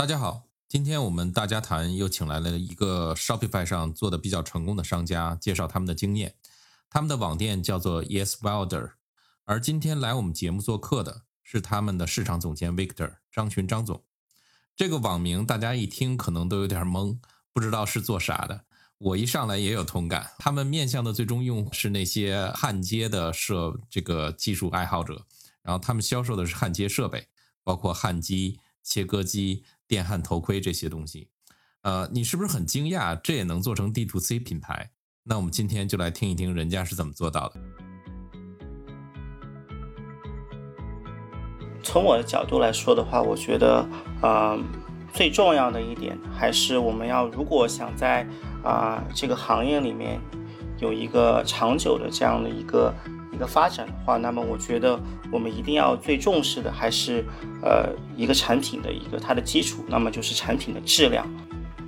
大家好，今天我们大家谈又请来了一个 Shopify 上做的比较成功的商家，介绍他们的经验。他们的网店叫做 Yes Wilder，而今天来我们节目做客的是他们的市场总监 Victor 张群张总。这个网名大家一听可能都有点懵，不知道是做啥的。我一上来也有同感，他们面向的最终用户是那些焊接的设这个技术爱好者，然后他们销售的是焊接设备，包括焊机、切割机。电焊头盔这些东西，呃，你是不是很惊讶？这也能做成 D to C 品牌？那我们今天就来听一听人家是怎么做到的。从我的角度来说的话，我觉得，呃，最重要的一点还是我们要，如果想在啊这个行业里面有一个长久的这样的一个。一个发展的话，那么我觉得我们一定要最重视的还是，呃，一个产品的一个它的基础，那么就是产品的质量。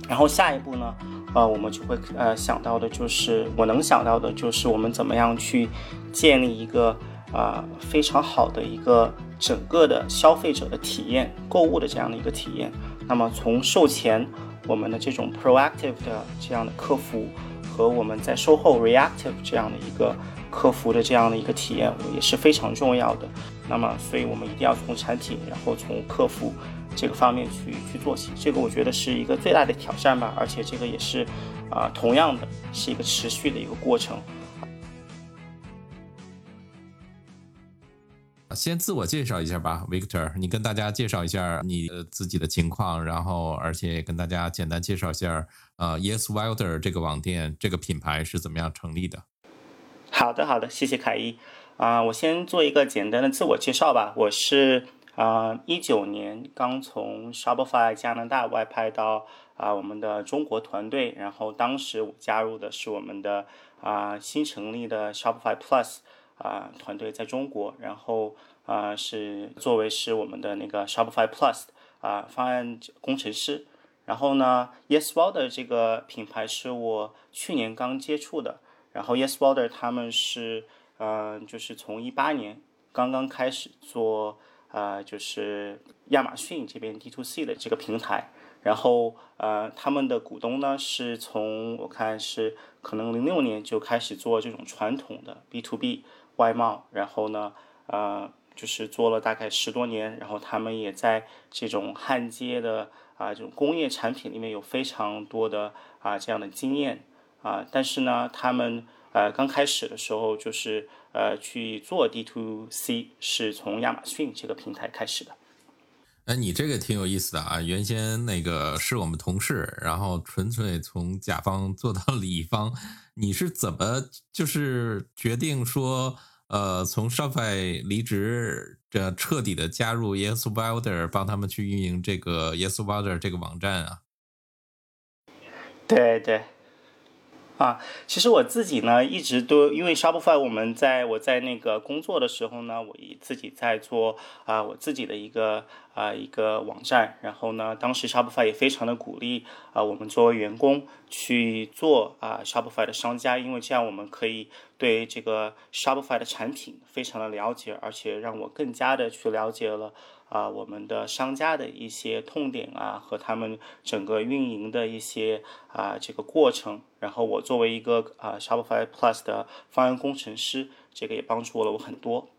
然后下一步呢，呃，我们就会呃想到的就是我能想到的就是我们怎么样去建立一个啊非常好的一个整个的消费者的体验，购物的这样的一个体验。那么从售前我们的这种 proactive 的这样的客服和我们在售后 reactive 这样的一个。客服的这样的一个体验也是非常重要的。那么，所以我们一定要从产品，然后从客服这个方面去去做起。这个我觉得是一个最大的挑战吧，而且这个也是啊，同样的是一个持续的一个过程。先自我介绍一下吧，Victor，你跟大家介绍一下你自己的情况，然后而且跟大家简单介绍一下呃，Yes Wilder 这个网店这个品牌是怎么样成立的。好的，好的，谢谢凯一。啊，我先做一个简单的自我介绍吧。我是啊，一九年刚从 Shopify 加拿大外派到啊我们的中国团队，然后当时我加入的是我们的啊新成立的 Shopify Plus 啊团队在中国，然后啊是作为是我们的那个 Shopify Plus 啊方案工程师。然后呢，YesWall 的这个品牌是我去年刚接触的。然后，YesWorld 他们是，嗯，就是从一八年刚刚开始做，呃，就是亚马逊这边 D to C 的这个平台。然后，呃，他们的股东呢是从我看是可能零六年就开始做这种传统的 B to B 外贸。然后呢，呃，就是做了大概十多年。然后他们也在这种焊接的啊这种工业产品里面有非常多的啊这样的经验。啊，但是呢，他们呃刚开始的时候就是呃去做 D to C，是从亚马逊这个平台开始的。哎，你这个挺有意思的啊！原先那个是我们同事，然后纯粹从甲方做到乙方，你是怎么就是决定说呃从 Shopify 离职，这彻底的加入 Yes Wilder，帮他们去运营这个 Yes Wilder 这个网站啊？对对。啊，其实我自己呢，一直都因为 Shopify，我们在我在那个工作的时候呢，我自己在做啊，我自己的一个啊一个网站。然后呢，当时 Shopify 也非常的鼓励啊，我们作为员工去做啊 Shopify 的商家，因为这样我们可以对这个 Shopify 的产品非常的了解，而且让我更加的去了解了。啊，我们的商家的一些痛点啊，和他们整个运营的一些啊这个过程，然后我作为一个啊 Shopify Plus 的方案工程师，这个也帮助了我很多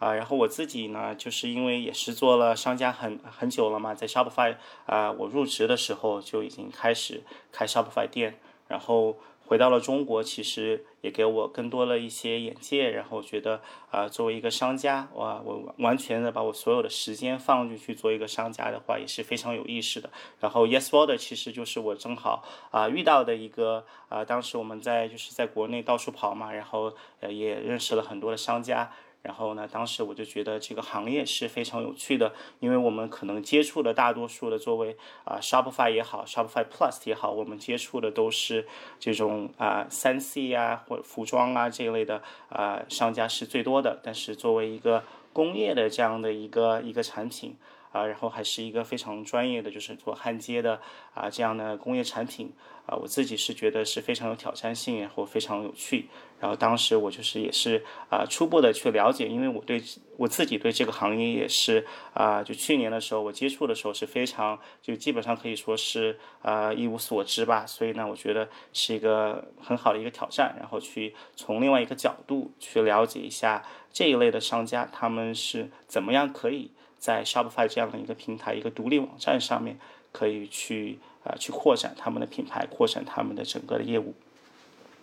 啊。然后我自己呢，就是因为也是做了商家很很久了嘛，在 Shopify 啊，我入职的时候就已经开始开 Shopify 店，然后。回到了中国，其实也给我更多了一些眼界，然后觉得啊，作为一个商家，哇，我完全的把我所有的时间放进去做一个商家的话，也是非常有意识的。然后，Yes Border 其实就是我正好啊遇到的一个啊，当时我们在就是在国内到处跑嘛，然后呃也认识了很多的商家，然后呢，当时我就觉得这个行业是非常有趣的，因为我们可能接触的大多数的作为啊 Shopify 也好，Shopify Plus 也好，我们接触的都是这种啊三 C 啊或服装啊这一类的啊商家是最多的。但是作为一个工业的这样的一个一个产品啊，然后还是一个非常专业的，就是做焊接的啊这样的工业产品啊，我自己是觉得是非常有挑战性，然后非常有趣。然后当时我就是也是啊初步的去了解，因为我对我自己对这个行业也是啊，就去年的时候我接触的时候是非常就基本上可以说是啊一无所知吧，所以呢我觉得是一个很好的一个挑战，然后去从另外一个角度去了解一下这一类的商家他们是怎么样可以在 Shopify 这样的一个平台一个独立网站上面可以去啊去扩展他们的品牌，扩展他们的整个的业务。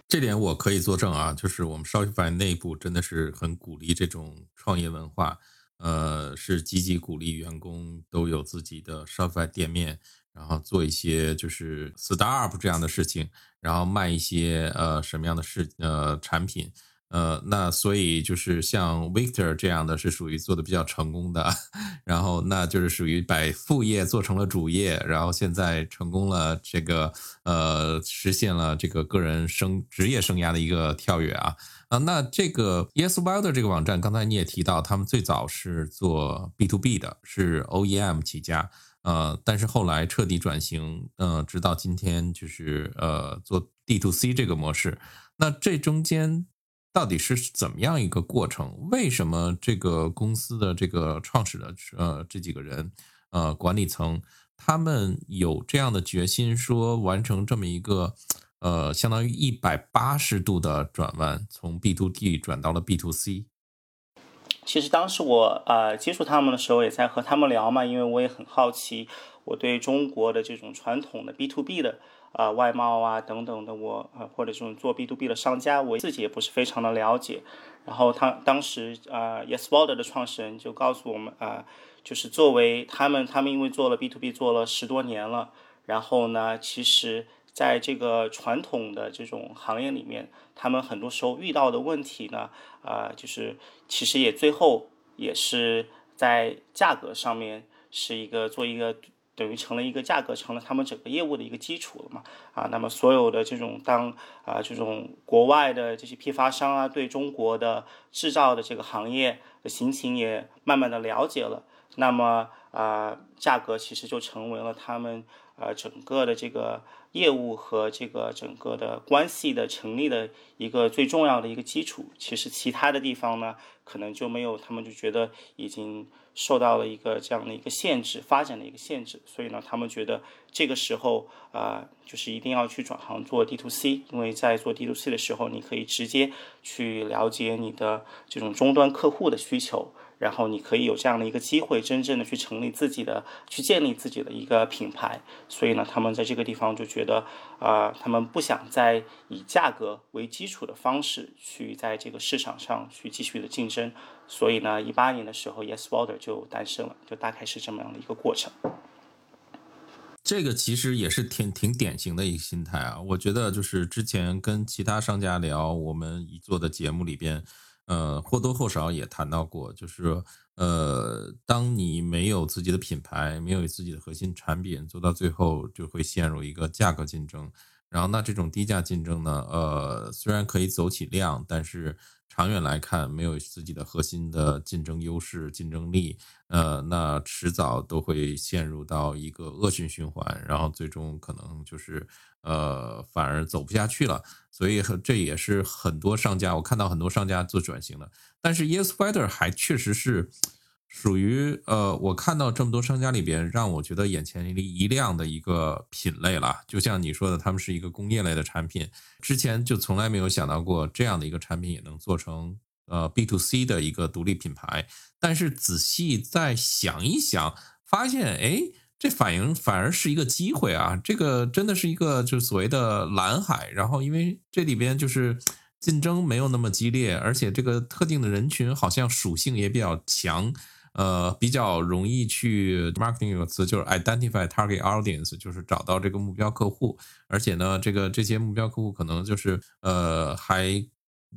这点我可以作证啊，就是我们 Shopify 内部真的是很鼓励这种创业文化，呃，是积极鼓励员工都有自己的 Shopify 店面，然后做一些就是 startup 这样的事情，然后卖一些呃什么样的事呃产品。呃，那所以就是像 Victor 这样的是属于做的比较成功的，然后那就是属于把副业做成了主业，然后现在成功了这个呃实现了这个个人生职业生涯的一个跳跃啊啊，那这个 YesWilder 这个网站，刚才你也提到，他们最早是做 B to B 的，是 OEM 起家，呃，但是后来彻底转型，呃，直到今天就是呃做 D to C 这个模式，那这中间。到底是怎么样一个过程？为什么这个公司的这个创始的呃这几个人呃管理层他们有这样的决心，说完成这么一个呃相当于一百八十度的转弯，从 B to D 转到了 B to C？其实当时我呃接触他们的时候，也在和他们聊嘛，因为我也很好奇，我对中国的这种传统的 B to B 的。啊，外贸啊等等的，我呃或者这种做 B to B 的商家，我自己也不是非常的了解。然后他当时啊，YesWorld 的创始人就告诉我们啊，就是作为他们，他们因为做了 B to B 做了十多年了，然后呢，其实在这个传统的这种行业里面，他们很多时候遇到的问题呢，啊，就是其实也最后也是在价格上面是一个做一个。等于成了一个价格，成了他们整个业务的一个基础了嘛？啊，那么所有的这种当啊这种国外的这些批发商啊，对中国的制造的这个行业的行情也慢慢的了解了，那么啊价格其实就成为了他们呃整个的这个业务和这个整个的关系的成立的一个最重要的一个基础。其实其他的地方呢，可能就没有，他们就觉得已经。受到了一个这样的一个限制，发展的一个限制，所以呢，他们觉得这个时候啊，就是一定要去转行做 D to C，因为在做 D to C 的时候，你可以直接去了解你的这种终端客户的需求。然后你可以有这样的一个机会，真正的去成立自己的，去建立自己的一个品牌。所以呢，他们在这个地方就觉得，啊，他们不想再以价格为基础的方式去在这个市场上去继续的竞争。所以呢，一八年的时候，YesWorld 就诞生了，就大概是这么样的一个过程。这个其实也是挺挺典型的一个心态啊。我觉得就是之前跟其他商家聊，我们一做的节目里边。呃，或多或少也谈到过，就是呃，当你没有自己的品牌，没有自己的核心产品，做到最后就会陷入一个价格竞争。然后，那这种低价竞争呢，呃，虽然可以走起量，但是长远来看，没有自己的核心的竞争优势、竞争力，呃，那迟早都会陷入到一个恶性循环，然后最终可能就是。呃，反而走不下去了，所以这也是很多商家，我看到很多商家做转型的。但是 YesWeather 还确实是属于呃，我看到这么多商家里边，让我觉得眼前一亮的一个品类了。就像你说的，他们是一个工业类的产品，之前就从来没有想到过这样的一个产品也能做成呃 B to C 的一个独立品牌。但是仔细再想一想，发现哎。这反应反而是一个机会啊！这个真的是一个就是所谓的蓝海，然后因为这里边就是竞争没有那么激烈，而且这个特定的人群好像属性也比较强，呃，比较容易去 marketing 有个词就是 identify target audience，就是找到这个目标客户，而且呢，这个这些目标客户可能就是呃还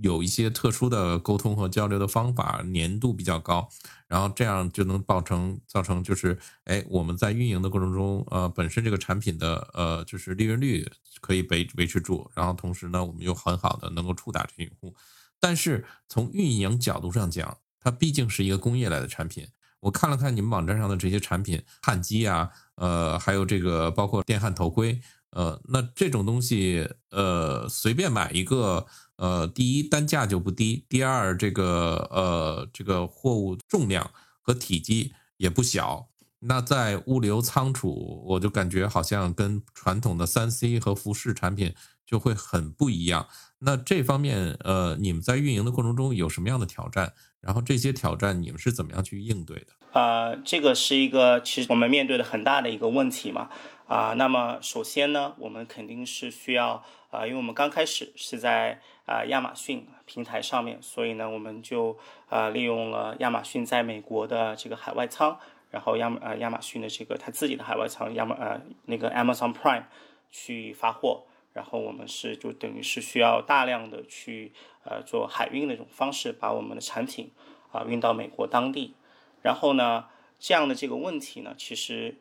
有一些特殊的沟通和交流的方法，粘度比较高，然后这样就能造成造成就是，哎，我们在运营的过程中，呃，本身这个产品的呃就是利润率可以维维持住，然后同时呢，我们又很好的能够触达这些用户。但是从运营角度上讲，它毕竟是一个工业类的产品。我看了看你们网站上的这些产品，焊机啊，呃，还有这个包括电焊头盔。呃，那这种东西，呃，随便买一个，呃，第一单价就不低，第二这个，呃，这个货物重量和体积也不小。那在物流仓储，我就感觉好像跟传统的三 C 和服饰产品就会很不一样。那这方面，呃，你们在运营的过程中有什么样的挑战？然后这些挑战你们是怎么样去应对的？呃，这个是一个其实我们面对的很大的一个问题嘛。啊，那么首先呢，我们肯定是需要啊，因为我们刚开始是在啊亚马逊平台上面，所以呢，我们就啊利用了亚马逊在美国的这个海外仓，然后亚呃亚马逊的这个它自己的海外仓亚马呃那个 Amazon Prime 去发货，然后我们是就等于是需要大量的去呃做海运的这种方式，把我们的产品啊运到美国当地，然后呢，这样的这个问题呢，其实。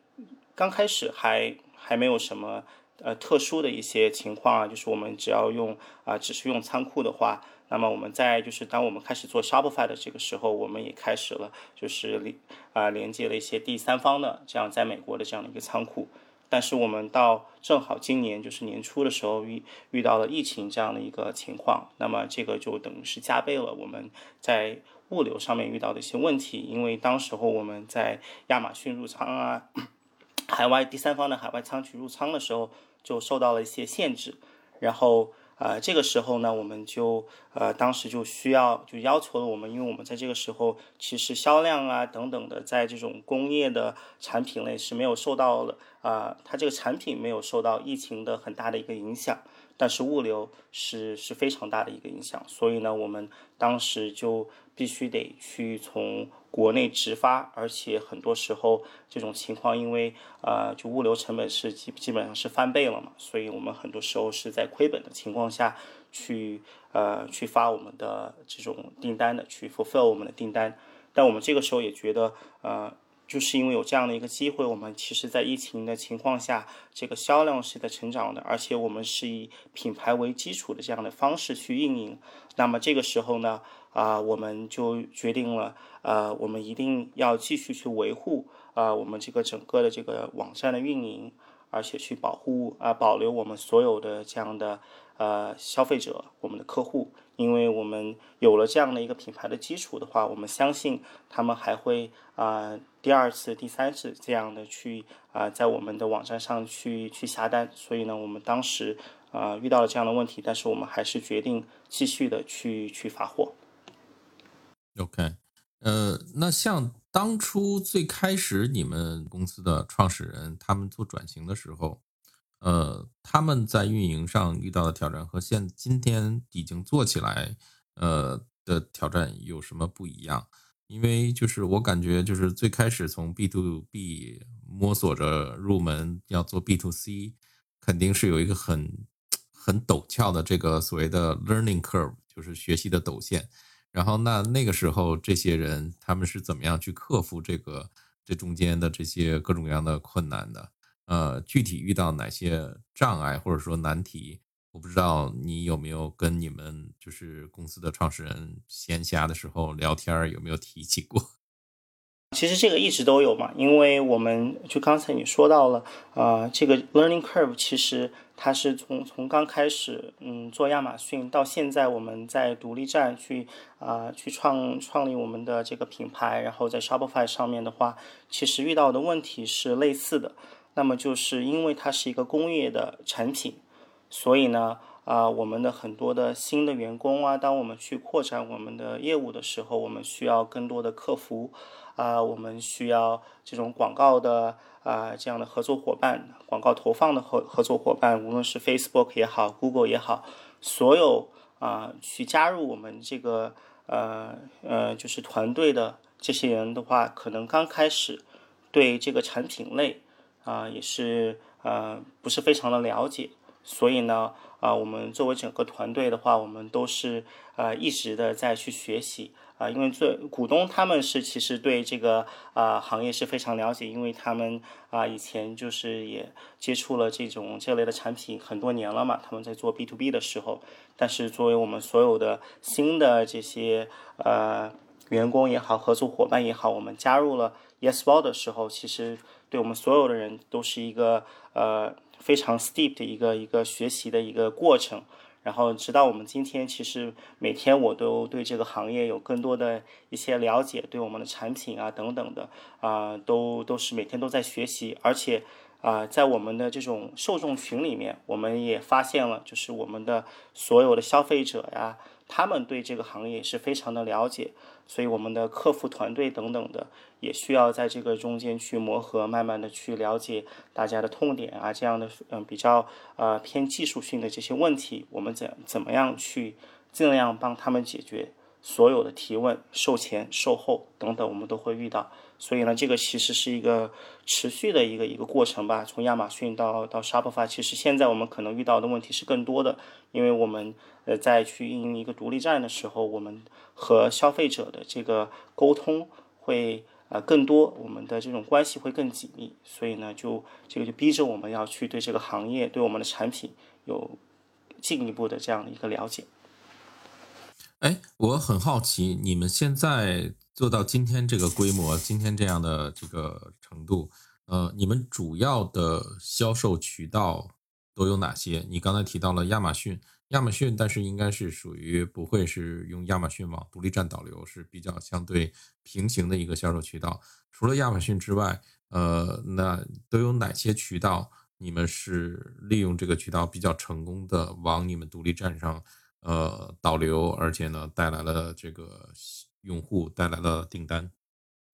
刚开始还还没有什么呃特殊的一些情况啊，就是我们只要用啊，只是用仓库的话，那么我们在就是当我们开始做 Shopify 的这个时候，我们也开始了就是连啊连接了一些第三方的这样在美国的这样的一个仓库，但是我们到正好今年就是年初的时候遇遇到了疫情这样的一个情况，那么这个就等于是加倍了我们在物流上面遇到的一些问题，因为当时候我们在亚马逊入仓啊。海外第三方的海外仓去入仓的时候，就受到了一些限制。然后，啊，这个时候呢，我们就呃，当时就需要就要求了我们，因为我们在这个时候其实销量啊等等的，在这种工业的产品类是没有受到了啊，它这个产品没有受到疫情的很大的一个影响。但是物流是是非常大的一个影响，所以呢，我们当时就必须得去从国内直发，而且很多时候这种情况，因为呃，就物流成本是基基本上是翻倍了嘛，所以我们很多时候是在亏本的情况下去呃去发我们的这种订单的，去 fulfill 我们的订单，但我们这个时候也觉得呃。就是因为有这样的一个机会，我们其实，在疫情的情况下，这个销量是在成长的，而且我们是以品牌为基础的这样的方式去运营。那么这个时候呢，啊，我们就决定了，呃，我们一定要继续去维护啊，我们这个整个的这个网站的运营，而且去保护啊，保留我们所有的这样的呃消费者，我们的客户。因为我们有了这样的一个品牌的基础的话，我们相信他们还会啊第二次、第三次这样的去啊在我们的网站上去去下单。所以呢，我们当时啊遇到了这样的问题，但是我们还是决定继续的去去发货。OK，呃，那像当初最开始你们公司的创始人他们做转型的时候。呃，他们在运营上遇到的挑战和现今天已经做起来，呃的挑战有什么不一样？因为就是我感觉就是最开始从 B to B 摸索着入门要做 B to C，肯定是有一个很很陡峭的这个所谓的 learning curve，就是学习的陡线。然后那那个时候这些人他们是怎么样去克服这个这中间的这些各种各样的困难的？呃，具体遇到哪些障碍或者说难题，我不知道你有没有跟你们就是公司的创始人闲暇的时候聊天，有没有提起过？其实这个一直都有嘛，因为我们就刚才你说到了，呃，这个 learning curve 其实它是从从刚开始，嗯，做亚马逊到现在我们在独立站去啊去创创立我们的这个品牌，然后在 Shopify 上面的话，其实遇到的问题是类似的。那么就是因为它是一个工业的产品，所以呢，啊，我们的很多的新的员工啊，当我们去扩展我们的业务的时候，我们需要更多的客服，啊，我们需要这种广告的啊这样的合作伙伴，广告投放的合合作伙伴，无论是 Facebook 也好，Google 也好，所有啊去加入我们这个呃呃就是团队的这些人的话，可能刚开始对这个产品类。啊，也是呃不是非常的了解，所以呢，啊，我们作为整个团队的话，我们都是呃一直的在去学习啊，因为最股东他们是其实对这个啊行业是非常了解，因为他们啊以前就是也接触了这种这类的产品很多年了嘛，他们在做 B to B 的时候，但是作为我们所有的新的这些呃员工也好，合作伙伴也好，我们加入了 YesBall 的时候，其实对我们所有的人都是一个呃。非常 steep 的一个一个学习的一个过程，然后直到我们今天，其实每天我都对这个行业有更多的一些了解，对我们的产品啊等等的啊，都都是每天都在学习，而且啊，在我们的这种受众群里面，我们也发现了，就是我们的所有的消费者呀。他们对这个行业是非常的了解，所以我们的客服团队等等的也需要在这个中间去磨合，慢慢的去了解大家的痛点啊，这样的嗯比较呃偏技术性的这些问题，我们怎怎么样去尽量帮他们解决所有的提问，售前、售后等等，我们都会遇到。所以呢，这个其实是一个持续的一个一个过程吧。从亚马逊到到 Shopify，其实现在我们可能遇到的问题是更多的，因为我们呃在去运营一个独立站的时候，我们和消费者的这个沟通会呃更多，我们的这种关系会更紧密。所以呢，就这个就逼着我们要去对这个行业、对我们的产品有进一步的这样的一个了解。哎，我很好奇，你们现在。做到今天这个规模，今天这样的这个程度，呃，你们主要的销售渠道都有哪些？你刚才提到了亚马逊，亚马逊，但是应该是属于不会是用亚马逊网独立站导流，是比较相对平行的一个销售渠道。除了亚马逊之外，呃，那都有哪些渠道？你们是利用这个渠道比较成功的往你们独立站上呃导流，而且呢带来了这个。用户带来了订单，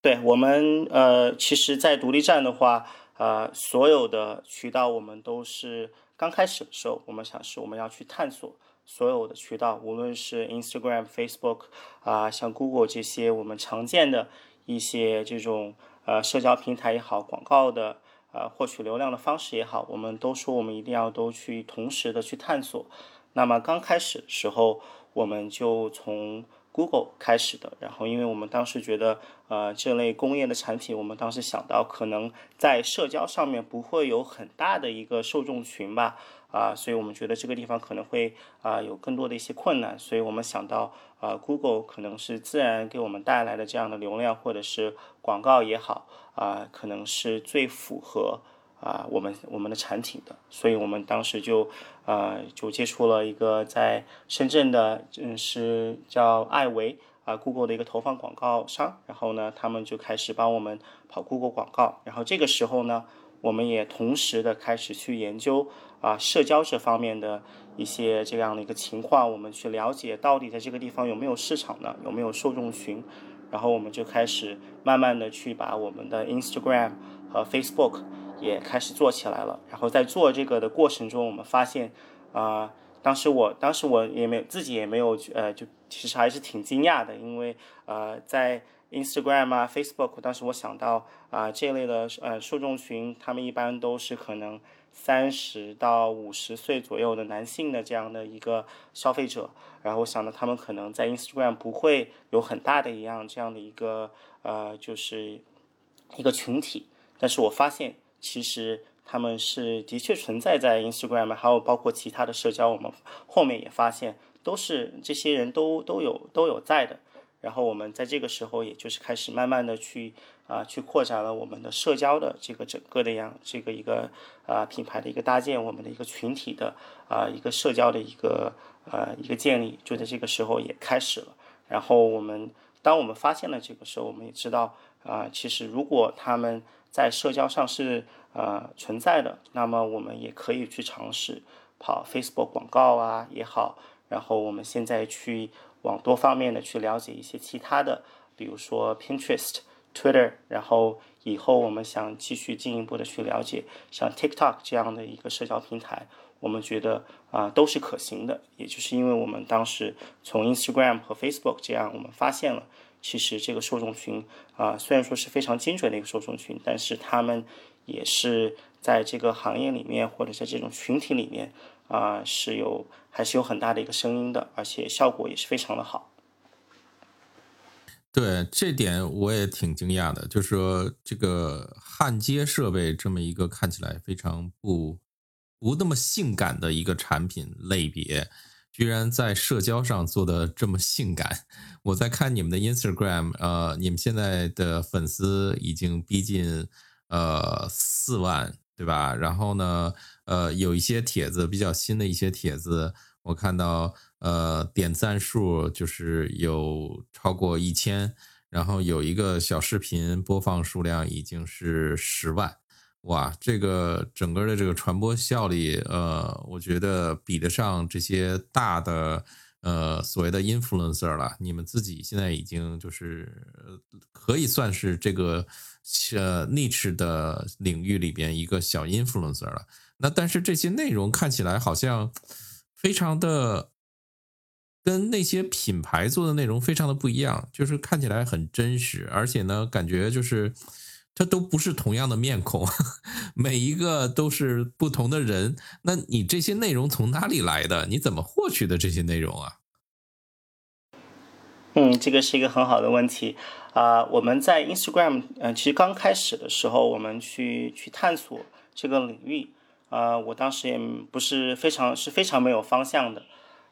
对我们呃，其实，在独立站的话，呃，所有的渠道我们都是刚开始的时候，我们想是我们要去探索所有的渠道，无论是 Instagram、Facebook 啊，像 Google 这些我们常见的一些这种呃社交平台也好，广告的呃获取流量的方式也好，我们都说我们一定要都去同时的去探索。那么刚开始的时候，我们就从 Google 开始的，然后因为我们当时觉得，呃，这类工业的产品，我们当时想到可能在社交上面不会有很大的一个受众群吧，啊，所以我们觉得这个地方可能会啊有更多的一些困难，所以我们想到啊，Google 可能是自然给我们带来的这样的流量或者是广告也好，啊，可能是最符合。啊，我们我们的产品的，所以我们当时就，呃，就接触了一个在深圳的，嗯，是叫艾维啊，Google 的一个投放广告商，然后呢，他们就开始帮我们跑 Google 广告，然后这个时候呢，我们也同时的开始去研究啊，社交这方面的一些这样的一个情况，我们去了解到底在这个地方有没有市场呢，有没有受众群，然后我们就开始慢慢的去把我们的 Instagram 和 Facebook。也开始做起来了，然后在做这个的过程中，我们发现，啊，当时我当时我也没有自己也没有，呃，就其实还是挺惊讶的，因为呃，在 Instagram 啊、Facebook，当时我想到啊这类的呃受众群，他们一般都是可能三十到五十岁左右的男性的这样的一个消费者，然后我想到他们可能在 Instagram 不会有很大的一样这样的一个呃就是一个群体，但是我发现。其实他们是的确存在在 Instagram，还有包括其他的社交，我们后面也发现都是这些人都都有都有在的。然后我们在这个时候，也就是开始慢慢的去啊去扩展了我们的社交的这个整个的样这个一个啊品牌的一个搭建，我们的一个群体的啊一个社交的一个呃一个建立，就在这个时候也开始了。然后我们当我们发现了这个时候，我们也知道啊，其实如果他们在社交上是呃存在的，那么我们也可以去尝试跑 Facebook 广告啊也好，然后我们现在去往多方面的去了解一些其他的，比如说 Pinterest、Twitter，然后以后我们想继续进一步的去了解像 TikTok 这样的一个社交平台，我们觉得啊都是可行的，也就是因为我们当时从 Instagram 和 Facebook 这样，我们发现了。其实这个受众群啊，虽然说是非常精准的一个受众群，但是他们也是在这个行业里面或者在这种群体里面啊是有还是有很大的一个声音的，而且效果也是非常的好。对这点我也挺惊讶的，就是说这个焊接设备这么一个看起来非常不不那么性感的一个产品类别，居然在社交上做的这么性感。我在看你们的 Instagram，呃，你们现在的粉丝已经逼近呃四万，对吧？然后呢，呃，有一些帖子比较新的一些帖子，我看到。呃，点赞数就是有超过一千，然后有一个小视频播放数量已经是十万，哇，这个整个的这个传播效率，呃，我觉得比得上这些大的呃所谓的 influencer 了。你们自己现在已经就是可以算是这个呃 niche 的领域里边一个小 influencer 了。那但是这些内容看起来好像非常的。跟那些品牌做的内容非常的不一样，就是看起来很真实，而且呢，感觉就是它都不是同样的面孔，每一个都是不同的人。那你这些内容从哪里来的？你怎么获取的这些内容啊？嗯，这个是一个很好的问题啊。我们在 Instagram，嗯，其实刚开始的时候，我们去去探索这个领域，啊，我当时也不是非常是非常没有方向的。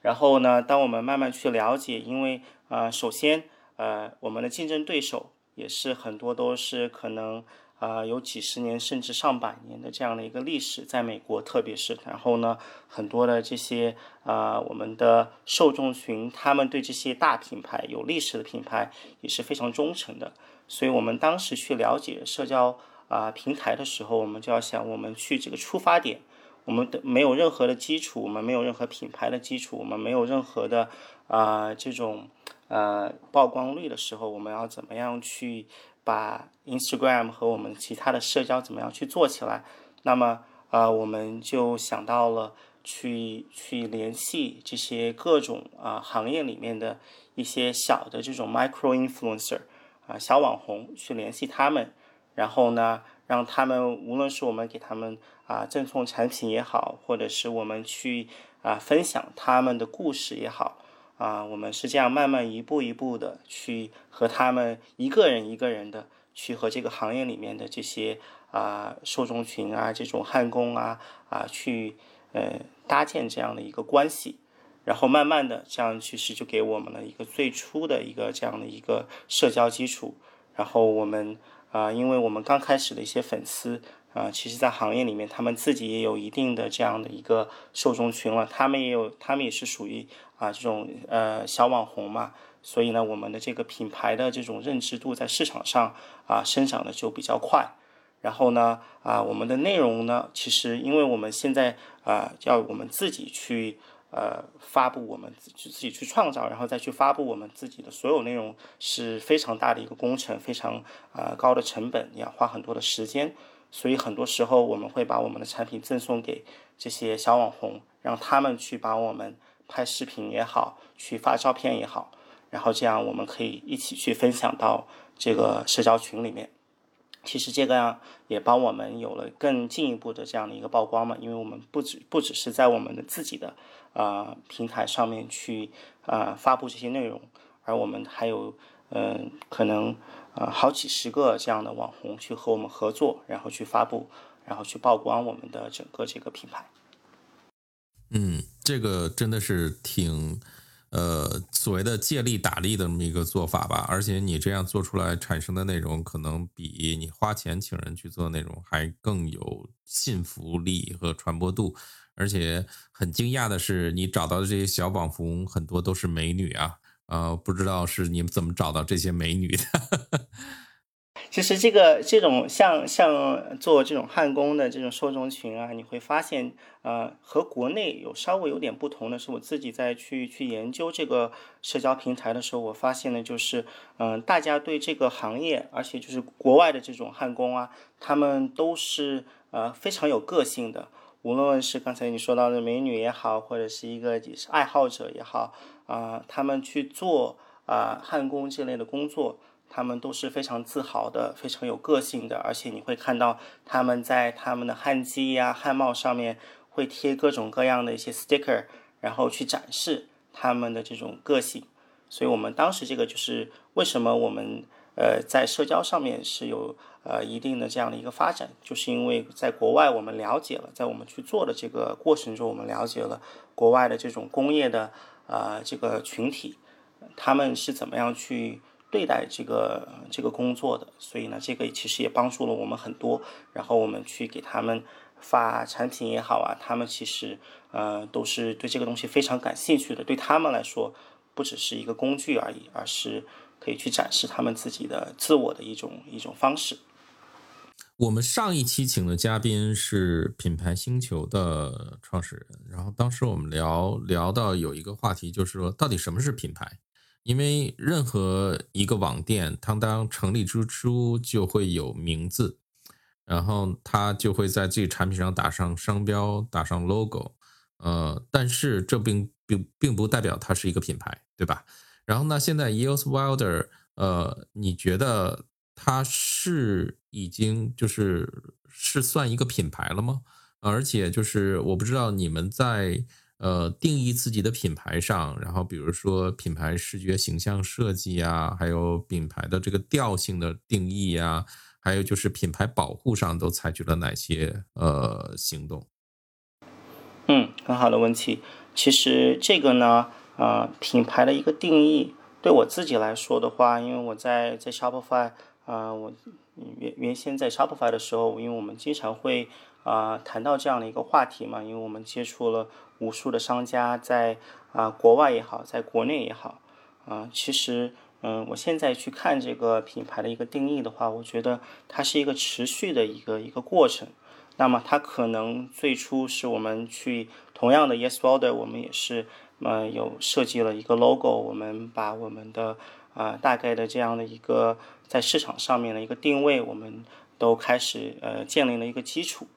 然后呢，当我们慢慢去了解，因为呃，首先呃，我们的竞争对手也是很多都是可能啊有几十年甚至上百年的这样的一个历史，在美国特别是，然后呢，很多的这些啊我们的受众群，他们对这些大品牌、有历史的品牌也是非常忠诚的，所以我们当时去了解社交啊平台的时候，我们就要想，我们去这个出发点。我们的没有任何的基础，我们没有任何品牌的基础，我们没有任何的啊这种呃曝光率的时候，我们要怎么样去把 Instagram 和我们其他的社交怎么样去做起来？那么啊，我们就想到了去去联系这些各种啊行业里面的一些小的这种 micro influencer 啊小网红去联系他们，然后呢，让他们无论是我们给他们。啊，赠送产品也好，或者是我们去啊分享他们的故事也好，啊，我们是这样慢慢一步一步的去和他们一个人一个人的去和这个行业里面的这些啊受众群啊这种焊工啊啊去呃搭建这样的一个关系，然后慢慢的这样其实就给我们了一个最初的一个这样的一个社交基础，然后我们啊因为我们刚开始的一些粉丝。啊，其实，在行业里面，他们自己也有一定的这样的一个受众群了，他们也有，他们也是属于啊这种呃小网红嘛，所以呢，我们的这个品牌的这种认知度在市场上啊生长的就比较快。然后呢，啊，我们的内容呢，其实因为我们现在啊要我们自己去呃发布，我们自自己去创造，然后再去发布我们自己的所有内容，是非常大的一个工程，非常啊高的成本，你要花很多的时间。所以很多时候我们会把我们的产品赠送给这些小网红，让他们去帮我们拍视频也好，去发照片也好，然后这样我们可以一起去分享到这个社交群里面。其实这个样也帮我们有了更进一步的这样的一个曝光嘛，因为我们不止不只是在我们的自己的啊平台上面去啊发布这些内容，而我们还有嗯可能。啊，好几十个这样的网红去和我们合作，然后去发布，然后去曝光我们的整个这个品牌。嗯，这个真的是挺呃所谓的借力打力的这么一个做法吧。而且你这样做出来产生的内容，可能比你花钱请人去做内容还更有信服力和传播度。而且很惊讶的是，你找到的这些小网红很多都是美女啊。呃，不知道是你们怎么找到这些美女的？其实这个这种像像做这种焊工的这种受众群啊，你会发现，呃，和国内有稍微有点不同的是，我自己在去去研究这个社交平台的时候，我发现呢，就是，嗯，大家对这个行业，而且就是国外的这种焊工啊，他们都是呃非常有个性的，无论是刚才你说到的美女也好，或者是一个是爱好者也好。啊，他们去做啊焊工这类的工作，他们都是非常自豪的，非常有个性的，而且你会看到他们在他们的焊机呀、焊帽上面会贴各种各样的一些 sticker，然后去展示他们的这种个性。所以我们当时这个就是为什么我们呃在社交上面是有呃一定的这样的一个发展，就是因为在国外我们了解了，在我们去做的这个过程中，我们了解了国外的这种工业的啊这个群体，他们是怎么样去对待这个这个工作的。所以呢，这个其实也帮助了我们很多。然后我们去给他们发产品也好啊，他们其实呃都是对这个东西非常感兴趣的。对他们来说。不只是一个工具而已，而是可以去展示他们自己的自我的一种一种方式。我们上一期请的嘉宾是品牌星球的创始人，然后当时我们聊聊到有一个话题，就是说到底什么是品牌？因为任何一个网店，它当成立之初就会有名字，然后它就会在自己产品上打上商标，打上 logo，呃，但是这并并并不代表它是一个品牌。对吧？然后呢？现在 EOS Wilder，呃，你觉得它是已经就是是算一个品牌了吗？而且就是我不知道你们在呃定义自己的品牌上，然后比如说品牌视觉形象设计啊，还有品牌的这个调性的定义啊，还有就是品牌保护上都采取了哪些呃行动？嗯，很好的问题。其实这个呢。啊，品牌的一个定义，对我自己来说的话，因为我在在 Shopify，啊，我原原先在 Shopify 的时候，因为我们经常会啊谈到这样的一个话题嘛，因为我们接触了无数的商家，在啊国外也好，在国内也好，啊，其实嗯，我现在去看这个品牌的一个定义的话，我觉得它是一个持续的一个一个过程。那么它可能最初是我们去同样的 Yes Order，我们也是。呃，有设计了一个 logo，我们把我们的啊大概的这样的一个在市场上面的一个定位，我们都开始呃建立了一个基础。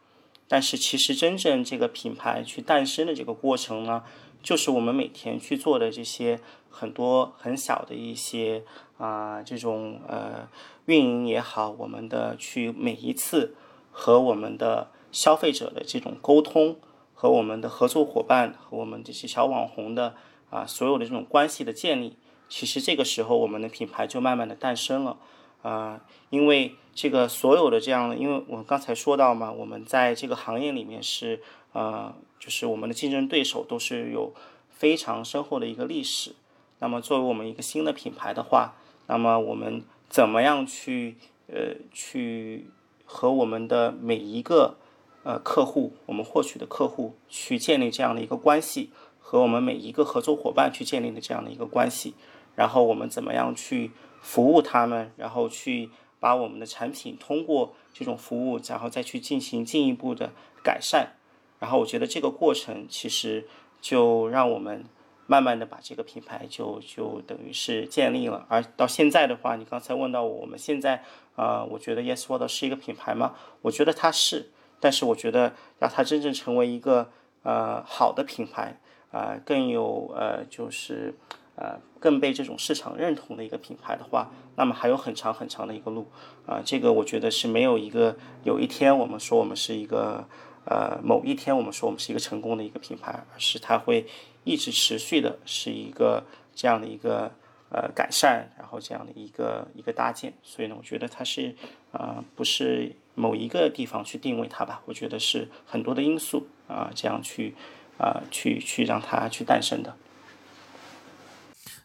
但是其实真正这个品牌去诞生的这个过程呢，就是我们每天去做的这些很多很小的一些啊这种呃运营也好，我们的去每一次和我们的消费者的这种沟通。和我们的合作伙伴和我们这些小网红的啊，所有的这种关系的建立，其实这个时候我们的品牌就慢慢的诞生了啊。因为这个所有的这样的，因为我刚才说到嘛，我们在这个行业里面是呃，就是我们的竞争对手都是有非常深厚的一个历史。那么作为我们一个新的品牌的话，那么我们怎么样去呃去和我们的每一个。呃，客户，我们获取的客户去建立这样的一个关系，和我们每一个合作伙伴去建立的这样的一个关系，然后我们怎么样去服务他们，然后去把我们的产品通过这种服务，然后再去进行进一步的改善，然后我觉得这个过程其实就让我们慢慢的把这个品牌就就等于是建立了，而到现在的话，你刚才问到我们现在啊，我觉得 Yes World 是一个品牌吗？我觉得它是。但是我觉得，要它真正成为一个呃好的品牌，啊更有呃就是呃更被这种市场认同的一个品牌的话，那么还有很长很长的一个路啊。这个我觉得是没有一个有一天我们说我们是一个呃某一天我们说我们是一个成功的一个品牌，而是它会一直持续的是一个这样的一个呃改善，然后这样的一个一个搭建。所以呢，我觉得它是啊不是。某一个地方去定位它吧，我觉得是很多的因素啊，这样去啊，去去让它去诞生的。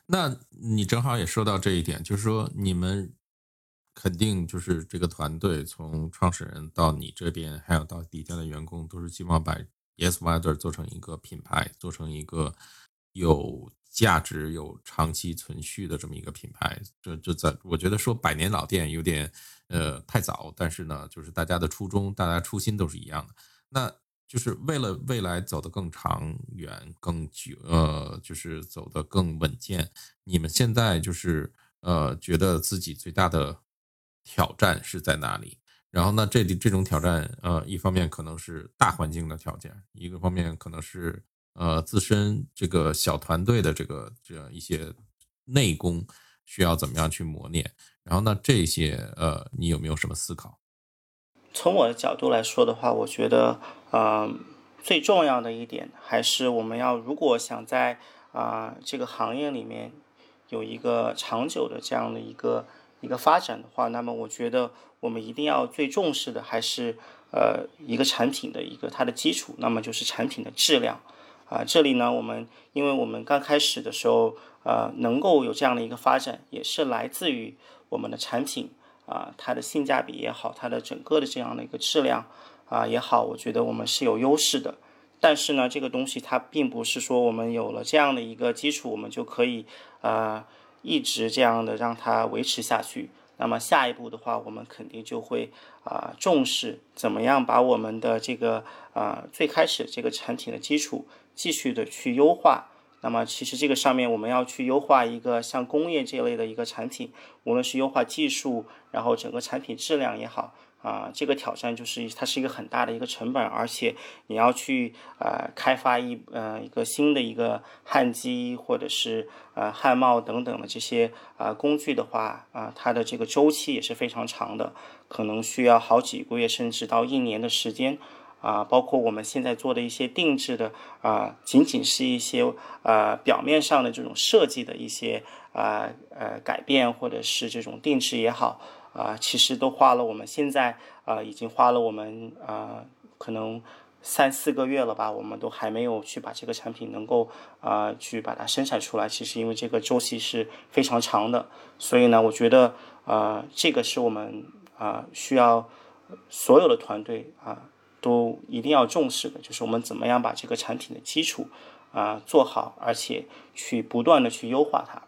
那你正好也说到这一点，就是说你们肯定就是这个团队从创始人到你这边，还有到底下的员工，都是希望把 Yes Weather 做成一个品牌，做成一个有。价值有长期存续的这么一个品牌，就就在我觉得说百年老店有点呃太早，但是呢，就是大家的初衷，大家初心都是一样的。那就是为了未来走得更长远、更久，呃，就是走得更稳健。你们现在就是呃，觉得自己最大的挑战是在哪里？然后呢，这里这种挑战，呃，一方面可能是大环境的条件，一个方面可能是。呃，自身这个小团队的这个这样一些内功需要怎么样去磨练？然后呢，这些呃，你有没有什么思考？从我的角度来说的话，我觉得，呃，最重要的一点还是我们要如果想在啊这个行业里面有一个长久的这样的一个一个发展的话，那么我觉得我们一定要最重视的还是呃一个产品的一个它的基础，那么就是产品的质量。啊，这里呢，我们因为我们刚开始的时候，呃，能够有这样的一个发展，也是来自于我们的产品啊，它的性价比也好，它的整个的这样的一个质量啊也好，我觉得我们是有优势的。但是呢，这个东西它并不是说我们有了这样的一个基础，我们就可以呃一直这样的让它维持下去。那么下一步的话，我们肯定就会啊重视怎么样把我们的这个啊最开始这个产品的基础。继续的去优化，那么其实这个上面我们要去优化一个像工业这类的一个产品，无论是优化技术，然后整个产品质量也好，啊，这个挑战就是它是一个很大的一个成本，而且你要去呃开发一呃一个新的一个焊机或者是呃焊帽等等的这些啊工具的话啊，它的这个周期也是非常长的，可能需要好几个月甚至到一年的时间。啊，包括我们现在做的一些定制的啊，仅仅是一些呃表面上的这种设计的一些啊呃改变，或者是这种定制也好啊，其实都花了我们现在啊已经花了我们啊可能三四个月了吧，我们都还没有去把这个产品能够啊去把它生产出来。其实因为这个周期是非常长的，所以呢，我觉得啊这个是我们啊需要所有的团队啊。都一定要重视的，就是我们怎么样把这个产品的基础啊做好，而且去不断的去优化它。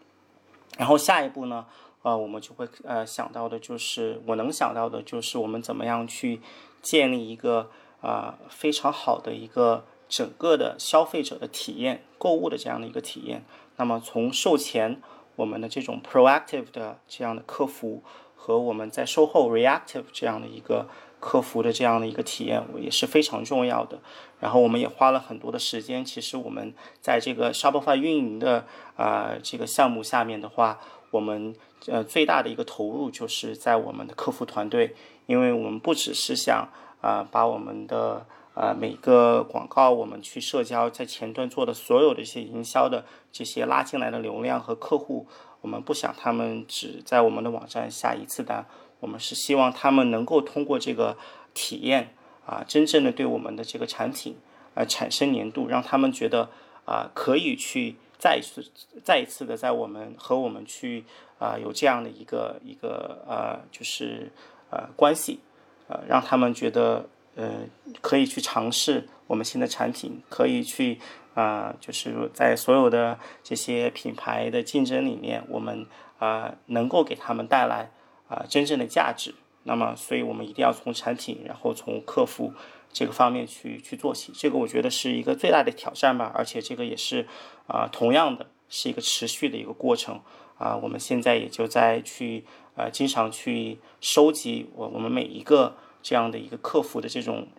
然后下一步呢，呃，我们就会呃想到的就是我能想到的就是我们怎么样去建立一个啊非常好的一个整个的消费者的体验，购物的这样的一个体验。那么从售前我们的这种 proactive 的这样的客服和我们在售后 reactive 这样的一个。客服的这样的一个体验也是非常重要的。然后我们也花了很多的时间。其实我们在这个 Shopify 运营的啊这个项目下面的话，我们呃最大的一个投入就是在我们的客服团队，因为我们不只是想啊把我们的啊每个广告我们去社交在前端做的所有的一些营销的这些拉进来的流量和客户，我们不想他们只在我们的网站下一次单。我们是希望他们能够通过这个体验啊，真正的对我们的这个产品啊产生粘度，让他们觉得啊可以去再一次、再一次的在我们和我们去啊有这样的一个一个呃就是呃关系，呃让他们觉得呃可以去尝试我们新的产品，可以去啊就是在所有的这些品牌的竞争里面，我们啊能够给他们带来。啊，真正的价值。那么，所以我们一定要从产品，然后从客服这个方面去去做起。这个我觉得是一个最大的挑战吧。而且这个也是啊，同样的是一个持续的一个过程啊。我们现在也就在去啊，经常去收集我我们每一个这样的一个客服的这种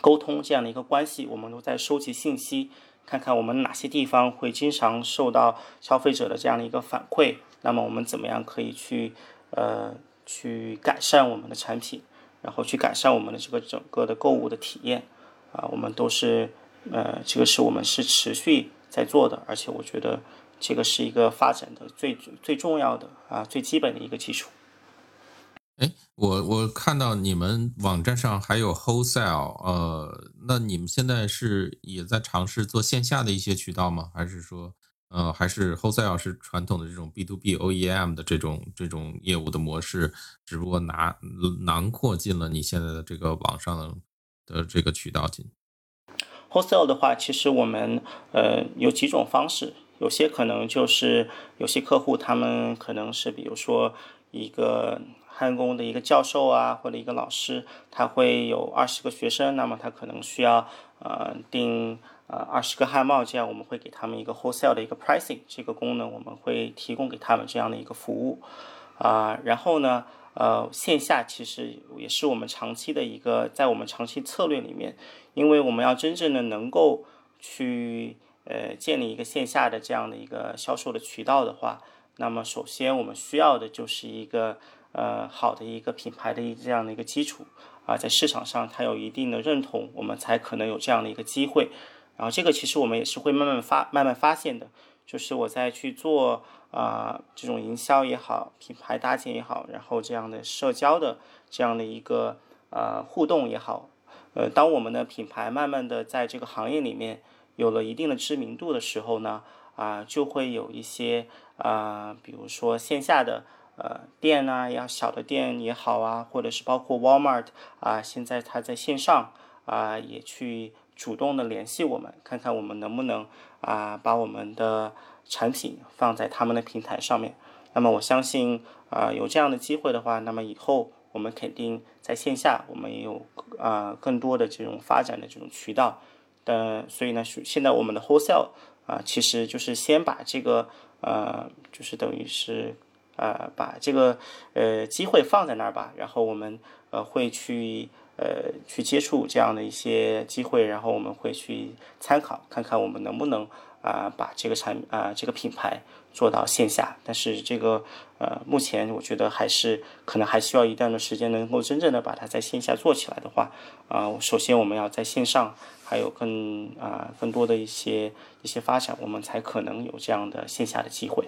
沟通这样的一个关系，我们都在收集信息，看看我们哪些地方会经常受到消费者的这样的一个反馈。那么我们怎么样可以去？呃，去改善我们的产品，然后去改善我们的这个整个的购物的体验，啊，我们都是呃，这个是我们是持续在做的，而且我觉得这个是一个发展的最最重要的啊最基本的一个基础。哎，我我看到你们网站上还有 wholesale，呃，那你们现在是也在尝试做线下的一些渠道吗？还是说？呃，还是 wholesale 是传统的这种 B to B OEM 的这种这种业务的模式，只不过拿囊括进了你现在的这个网上的的这个渠道进。wholesale 的话，其实我们呃有几种方式，有些可能就是有些客户他们可能是比如说一个焊工的一个教授啊，或者一个老师，他会有二十个学生，那么他可能需要呃订。呃，二十个汉帽，这样我们会给他们一个 wholesale 的一个 pricing 这个功能，我们会提供给他们这样的一个服务。啊，然后呢，呃，线下其实也是我们长期的一个，在我们长期策略里面，因为我们要真正的能够去呃建立一个线下的这样的一个销售的渠道的话，那么首先我们需要的就是一个呃好的一个品牌的一这样的一个基础啊，在市场上它有一定的认同，我们才可能有这样的一个机会。然后这个其实我们也是会慢慢发慢慢发现的，就是我在去做啊这种营销也好，品牌搭建也好，然后这样的社交的这样的一个呃互动也好，呃，当我们的品牌慢慢的在这个行业里面有了一定的知名度的时候呢，啊就会有一些啊比如说线下的呃店啊，要小的店也好啊，或者是包括 Walmart 啊，现在它在线上啊也去。主动的联系我们，看看我们能不能啊把我们的产品放在他们的平台上面。那么我相信啊有这样的机会的话，那么以后我们肯定在线下我们也有啊更多的这种发展的这种渠道。的所以呢，现在我们的 wholesale 啊其实就是先把这个呃就是等于是啊把这个呃机会放在那儿吧，然后我们呃会去。呃，去接触这样的一些机会，然后我们会去参考，看看我们能不能啊把这个产啊这个品牌做到线下。但是这个呃，目前我觉得还是可能还需要一段的时间，能够真正的把它在线下做起来的话，啊，首先我们要在线上还有更啊更多的一些一些发展，我们才可能有这样的线下的机会。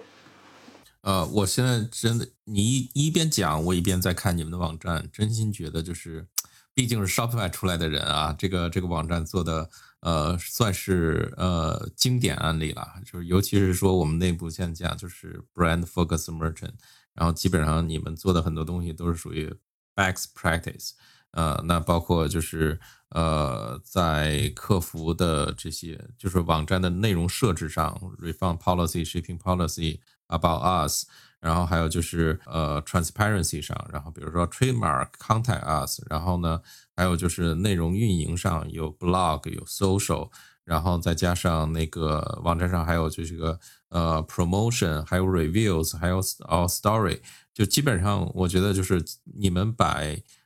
呃，我现在真的，你一一边讲，我一边在看你们的网站，真心觉得就是。毕竟是 Shopify 出来的人啊，这个这个网站做的呃算是呃经典案例了，就是尤其是说我们内部现在讲就是 brand focus merchant，然后基本上你们做的很多东西都是属于 best practice，呃，那包括就是呃在客服的这些就是网站的内容设置上，refund policy、shipping policy、about us。然后还有就是呃，transparency 上，然后比如说 trademark contact us，然后呢，还有就是内容运营上有 blog 有 social，然后再加上那个网站上还有就是个呃 promotion，还有 reviews，还有 our story，就基本上我觉得就是你们把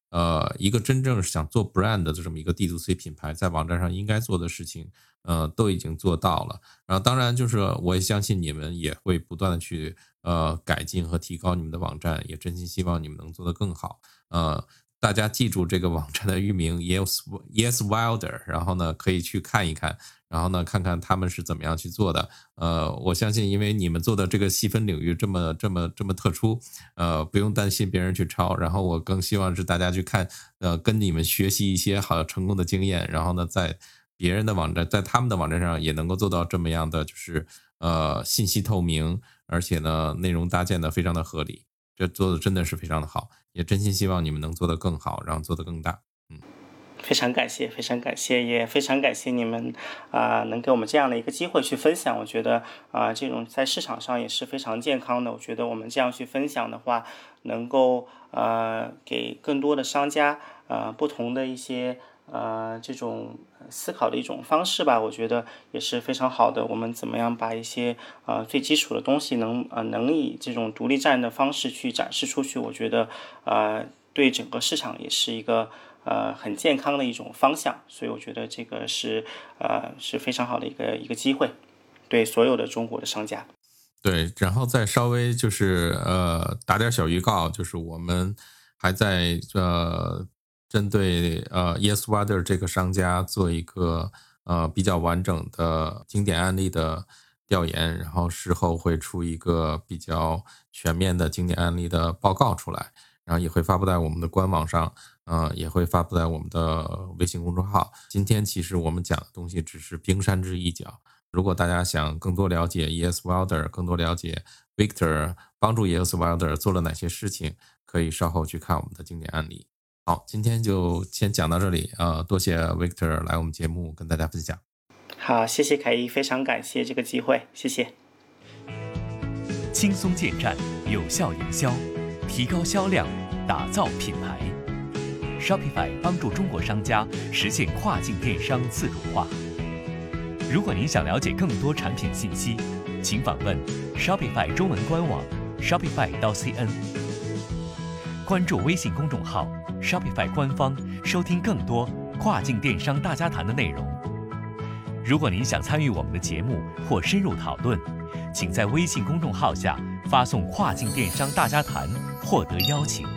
呃一个真正想做 brand 的这么一个 D to C 品牌在网站上应该做的事情，呃都已经做到了。然后当然就是我也相信你们也会不断的去。呃，改进和提高你们的网站，也真心希望你们能做得更好。呃，大家记住这个网站的域名 Yes Yes Wilder，然后呢可以去看一看，然后呢看看他们是怎么样去做的。呃，我相信，因为你们做的这个细分领域这么这么这么特殊，呃，不用担心别人去抄。然后我更希望是大家去看，呃，跟你们学习一些好成功的经验，然后呢，在别人的网站，在他们的网站上也能够做到这么样的，就是呃信息透明。而且呢，内容搭建的非常的合理，这做的真的是非常的好，也真心希望你们能做得更好，然后做得更大。嗯，非常感谢，非常感谢，也非常感谢你们啊，能给我们这样的一个机会去分享。我觉得啊，这种在市场上也是非常健康的。我觉得我们这样去分享的话，能够呃给更多的商家呃不同的一些。呃，这种思考的一种方式吧，我觉得也是非常好的。我们怎么样把一些呃最基础的东西能呃能以这种独立站的方式去展示出去？我觉得呃对整个市场也是一个呃很健康的一种方向。所以我觉得这个是呃是非常好的一个一个机会，对所有的中国的商家。对，然后再稍微就是呃打点小预告，就是我们还在呃。针对呃，YesWater 这个商家做一个呃比较完整的经典案例的调研，然后事后会出一个比较全面的经典案例的报告出来，然后也会发布在我们的官网上，呃，也会发布在我们的微信公众号。今天其实我们讲的东西只是冰山之一角，如果大家想更多了解 YesWater，更多了解 Victor 帮助 YesWater 做了哪些事情，可以稍后去看我们的经典案例。好，今天就先讲到这里啊！多谢 Victor 来我们节目跟大家分享。好，谢谢凯伊，非常感谢这个机会，谢谢。轻松建站，有效营销，提高销量，打造品牌。Shopify 帮助中国商家实现跨境电商自主化。如果您想了解更多产品信息，请访问 Shopify 中文官网 Shopify 到 CN，关注微信公众号。Shopify 官方收听更多跨境电商大家谈的内容。如果您想参与我们的节目或深入讨论，请在微信公众号下发送“跨境电商大家谈”获得邀请。